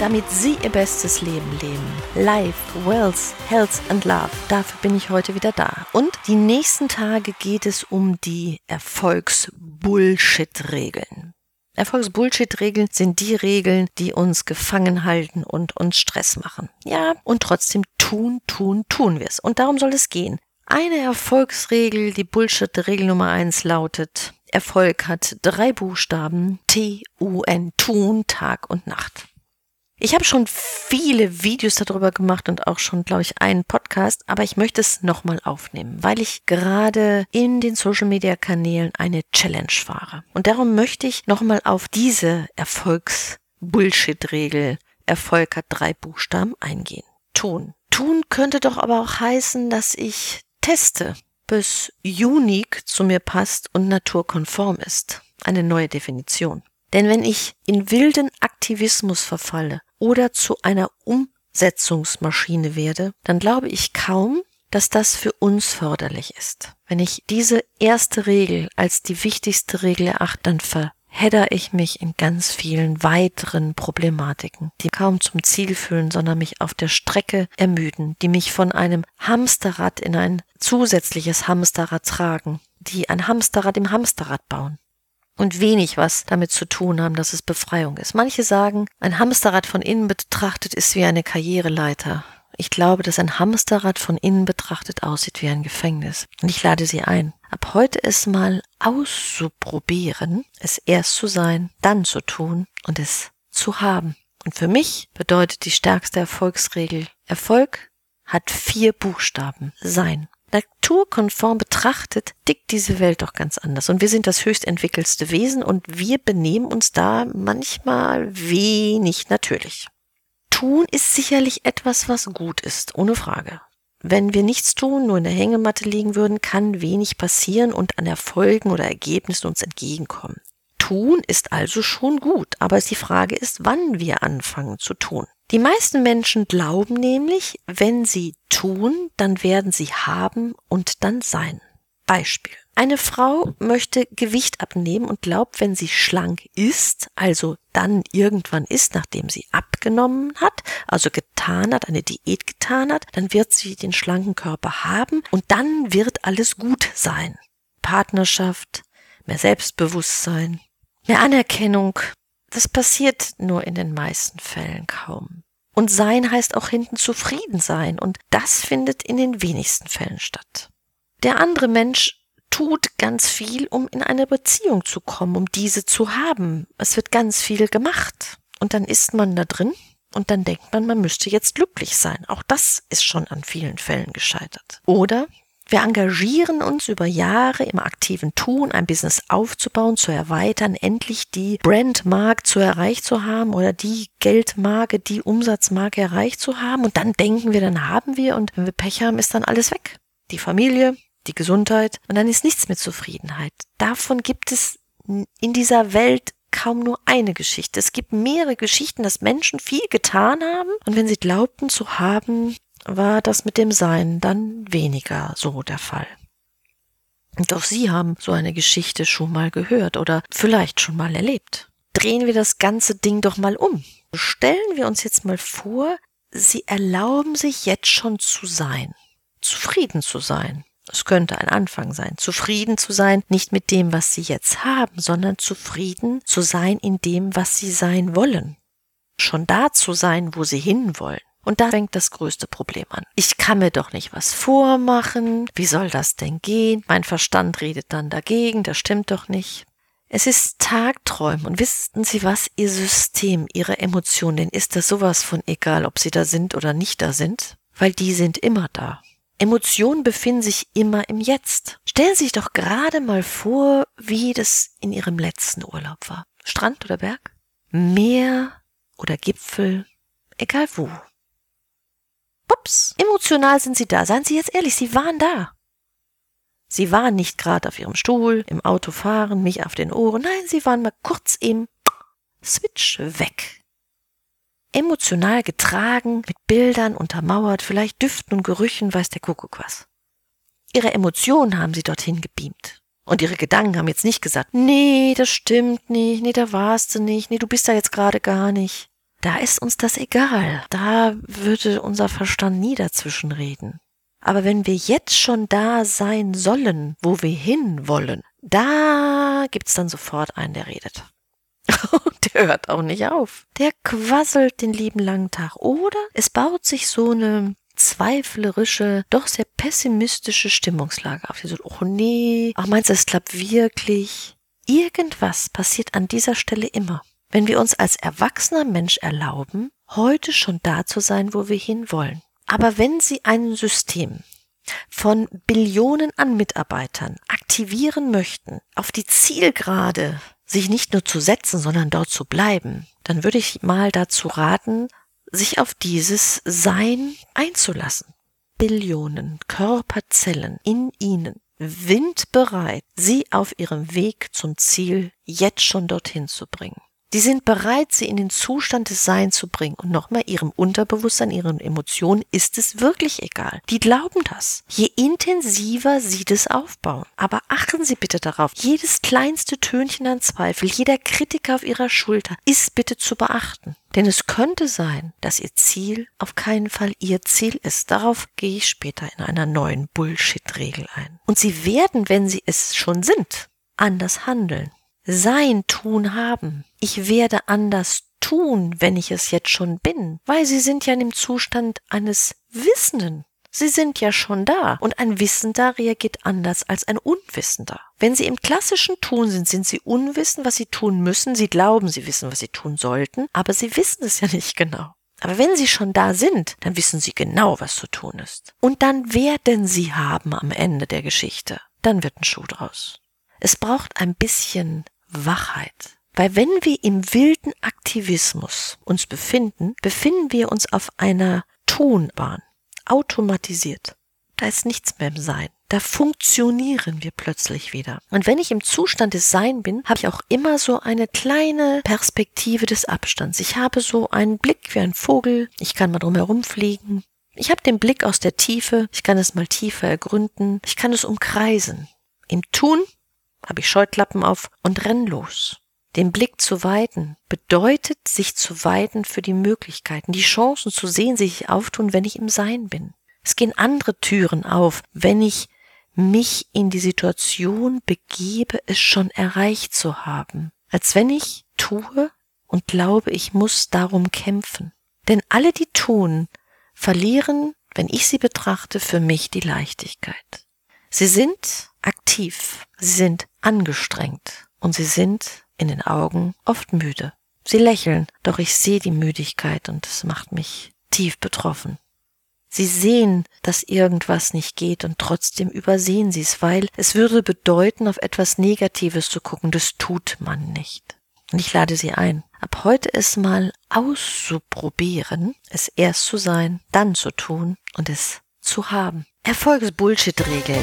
Damit Sie Ihr bestes Leben leben. Life, Wealth, Health and Love. Dafür bin ich heute wieder da. Und die nächsten Tage geht es um die Erfolgsbullshit-Regeln. Erfolgsbullshit-Regeln sind die Regeln, die uns gefangen halten und uns Stress machen. Ja, und trotzdem tun, tun, tun wir es. Und darum soll es gehen. Eine Erfolgsregel, die Bullshit-Regel Nummer eins lautet, Erfolg hat drei Buchstaben, T-U-N, tun, Tag und Nacht. Ich habe schon viele Videos darüber gemacht und auch schon, glaube ich, einen Podcast, aber ich möchte es nochmal aufnehmen, weil ich gerade in den Social-Media-Kanälen eine Challenge fahre. Und darum möchte ich nochmal auf diese Erfolgs-Bullshit-Regel Erfolg hat drei Buchstaben eingehen. Tun. Tun könnte doch aber auch heißen, dass ich teste, bis unique zu mir passt und naturkonform ist. Eine neue Definition. Denn wenn ich in wilden Aktivismus verfalle oder zu einer Umsetzungsmaschine werde, dann glaube ich kaum, dass das für uns förderlich ist. Wenn ich diese erste Regel als die wichtigste Regel erachte, dann verhedder ich mich in ganz vielen weiteren Problematiken, die kaum zum Ziel führen, sondern mich auf der Strecke ermüden, die mich von einem Hamsterrad in ein zusätzliches Hamsterrad tragen, die ein Hamsterrad im Hamsterrad bauen und wenig was damit zu tun haben, dass es Befreiung ist. Manche sagen, ein Hamsterrad von innen betrachtet ist wie eine Karriereleiter. Ich glaube, dass ein Hamsterrad von innen betrachtet aussieht wie ein Gefängnis. Und ich lade Sie ein, ab heute es mal auszuprobieren, es erst zu sein, dann zu tun und es zu haben. Und für mich bedeutet die stärkste Erfolgsregel, Erfolg hat vier Buchstaben. Sein naturkonform betrachtet, tickt diese Welt doch ganz anders. Und wir sind das höchst entwickelste Wesen und wir benehmen uns da manchmal wenig natürlich. Tun ist sicherlich etwas, was gut ist, ohne Frage. Wenn wir nichts tun, nur in der Hängematte liegen würden, kann wenig passieren und an Erfolgen oder Ergebnissen uns entgegenkommen. Tun ist also schon gut, aber die Frage ist, wann wir anfangen zu tun. Die meisten Menschen glauben nämlich, wenn sie tun, dann werden sie haben und dann sein. Beispiel. Eine Frau möchte Gewicht abnehmen und glaubt, wenn sie schlank ist, also dann irgendwann ist, nachdem sie abgenommen hat, also getan hat, eine Diät getan hat, dann wird sie den schlanken Körper haben und dann wird alles gut sein. Partnerschaft, mehr Selbstbewusstsein, mehr Anerkennung, das passiert nur in den meisten Fällen kaum. Und sein heißt auch hinten zufrieden sein. Und das findet in den wenigsten Fällen statt. Der andere Mensch tut ganz viel, um in eine Beziehung zu kommen, um diese zu haben. Es wird ganz viel gemacht. Und dann ist man da drin und dann denkt man, man müsste jetzt glücklich sein. Auch das ist schon an vielen Fällen gescheitert. Oder wir engagieren uns über Jahre im aktiven Tun, ein Business aufzubauen, zu erweitern, endlich die Brandmark zu erreicht zu haben oder die Geldmarke, die Umsatzmarke erreicht zu haben. Und dann denken wir, dann haben wir und wenn wir Pech haben, ist dann alles weg. Die Familie, die Gesundheit und dann ist nichts mit Zufriedenheit. Davon gibt es in dieser Welt kaum nur eine Geschichte. Es gibt mehrere Geschichten, dass Menschen viel getan haben und wenn sie glaubten zu haben, war das mit dem Sein dann weniger so der Fall. Doch Sie haben so eine Geschichte schon mal gehört oder vielleicht schon mal erlebt. Drehen wir das ganze Ding doch mal um. Stellen wir uns jetzt mal vor, Sie erlauben sich jetzt schon zu sein, zufrieden zu sein. Es könnte ein Anfang sein, zufrieden zu sein, nicht mit dem, was Sie jetzt haben, sondern zufrieden zu sein in dem, was Sie sein wollen. Schon da zu sein, wo Sie hinwollen. Und da fängt das größte Problem an. Ich kann mir doch nicht was vormachen. Wie soll das denn gehen? Mein Verstand redet dann dagegen. Das stimmt doch nicht. Es ist Tagträumen. Und wissen Sie was? Ihr System, Ihre Emotionen, ist das sowas von egal, ob Sie da sind oder nicht da sind? Weil die sind immer da. Emotionen befinden sich immer im Jetzt. Stellen Sie sich doch gerade mal vor, wie das in Ihrem letzten Urlaub war. Strand oder Berg? Meer oder Gipfel? Egal wo. Pups, Emotional sind Sie da. Seien Sie jetzt ehrlich, Sie waren da. Sie waren nicht gerade auf Ihrem Stuhl, im Auto fahren, mich auf den Ohren. Nein, Sie waren mal kurz im Switch weg. Emotional getragen, mit Bildern untermauert, vielleicht Düften und Gerüchen, weiß der Kuckuck was. Ihre Emotionen haben Sie dorthin gebeamt. Und ihre Gedanken haben jetzt nicht gesagt, nee, das stimmt nicht, nee, da warst du nicht, nee, du bist da jetzt gerade gar nicht. Da ist uns das egal. Da würde unser Verstand nie dazwischen reden. Aber wenn wir jetzt schon da sein sollen, wo wir hin wollen, da gibt's dann sofort einen, der redet. der hört auch nicht auf. Der quasselt den lieben langen Tag. Oder es baut sich so eine zweiflerische, doch sehr pessimistische Stimmungslage auf. Sie so, oh nee, ach meinst du, es klappt wirklich? Irgendwas passiert an dieser Stelle immer. Wenn wir uns als erwachsener Mensch erlauben, heute schon da zu sein, wo wir hinwollen. Aber wenn Sie ein System von Billionen an Mitarbeitern aktivieren möchten, auf die Zielgerade sich nicht nur zu setzen, sondern dort zu bleiben, dann würde ich mal dazu raten, sich auf dieses Sein einzulassen. Billionen Körperzellen in ihnen windbereit, sie auf ihrem Weg zum Ziel jetzt schon dorthin zu bringen. Die sind bereit, sie in den Zustand des Seins zu bringen. Und nochmal, ihrem Unterbewusstsein, ihren Emotionen ist es wirklich egal. Die glauben das. Je intensiver sie das aufbauen. Aber achten Sie bitte darauf, jedes kleinste Tönchen an Zweifel, jeder Kritiker auf Ihrer Schulter ist bitte zu beachten. Denn es könnte sein, dass Ihr Ziel auf keinen Fall Ihr Ziel ist. Darauf gehe ich später in einer neuen Bullshit-Regel ein. Und Sie werden, wenn Sie es schon sind, anders handeln sein Tun haben. Ich werde anders tun, wenn ich es jetzt schon bin, weil sie sind ja in dem Zustand eines Wissenden. Sie sind ja schon da und ein Wissender reagiert anders als ein Unwissender. Wenn Sie im klassischen Tun sind, sind Sie unwissend, was Sie tun müssen. Sie glauben, Sie wissen, was Sie tun sollten, aber Sie wissen es ja nicht genau. Aber wenn Sie schon da sind, dann wissen Sie genau, was zu tun ist. Und dann werden Sie haben am Ende der Geschichte. Dann wird ein Schuh draus. Es braucht ein bisschen Wachheit. Weil wenn wir im wilden Aktivismus uns befinden, befinden wir uns auf einer Tonbahn, automatisiert. Da ist nichts mehr im Sein. Da funktionieren wir plötzlich wieder. Und wenn ich im Zustand des Sein bin, habe ich auch immer so eine kleine Perspektive des Abstands. Ich habe so einen Blick wie ein Vogel. Ich kann mal drumherum fliegen. Ich habe den Blick aus der Tiefe. Ich kann es mal tiefer ergründen. Ich kann es umkreisen. Im Tun habe ich Scheuklappen auf und renn los. Den Blick zu weiten bedeutet, sich zu weiten für die Möglichkeiten, die Chancen zu sehen, sich auftun, wenn ich im Sein bin. Es gehen andere Türen auf, wenn ich mich in die Situation begebe, es schon erreicht zu haben, als wenn ich tue und glaube, ich muss darum kämpfen. Denn alle, die tun, verlieren, wenn ich sie betrachte, für mich die Leichtigkeit. Sie sind aktiv, sie sind angestrengt und sie sind in den Augen oft müde. Sie lächeln, doch ich sehe die Müdigkeit und es macht mich tief betroffen. Sie sehen, dass irgendwas nicht geht und trotzdem übersehen sie es, weil es würde bedeuten, auf etwas Negatives zu gucken. Das tut man nicht. Und ich lade Sie ein, ab heute es mal auszuprobieren, es erst zu sein, dann zu tun und es zu haben. Erfolgsbullshit-Regeln.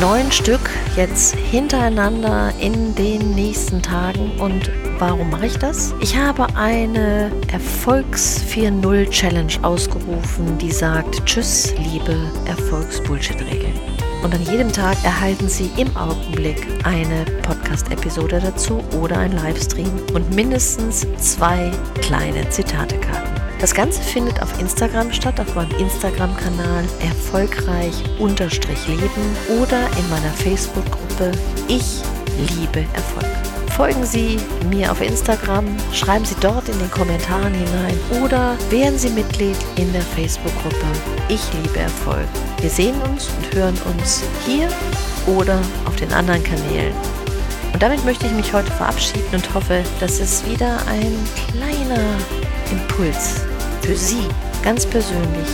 Neun Stück jetzt hintereinander in den nächsten Tagen. Und warum mache ich das? Ich habe eine Erfolgs 4.0 Challenge ausgerufen, die sagt Tschüss, liebe Erfolgsbullshit-Regeln. Und an jedem Tag erhalten Sie im Augenblick eine Podcast-Episode dazu oder ein Livestream und mindestens zwei kleine Zitatekarten. Das Ganze findet auf Instagram statt, auf meinem Instagram-Kanal erfolgreich-leben oder in meiner Facebook-Gruppe Ich liebe Erfolg. Folgen Sie mir auf Instagram, schreiben Sie dort in den Kommentaren hinein oder werden Sie Mitglied in der Facebook-Gruppe Ich liebe Erfolg. Wir sehen uns und hören uns hier oder auf den anderen Kanälen. Und damit möchte ich mich heute verabschieden und hoffe, dass es wieder ein kleiner Impuls für Sie ganz persönlich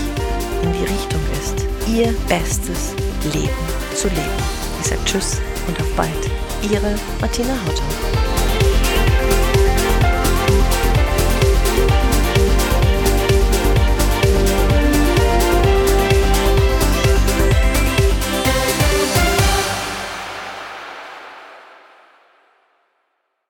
in die Richtung ist, Ihr bestes Leben zu leben. Ich sage Tschüss und auf bald. Ihre Martina Hauter.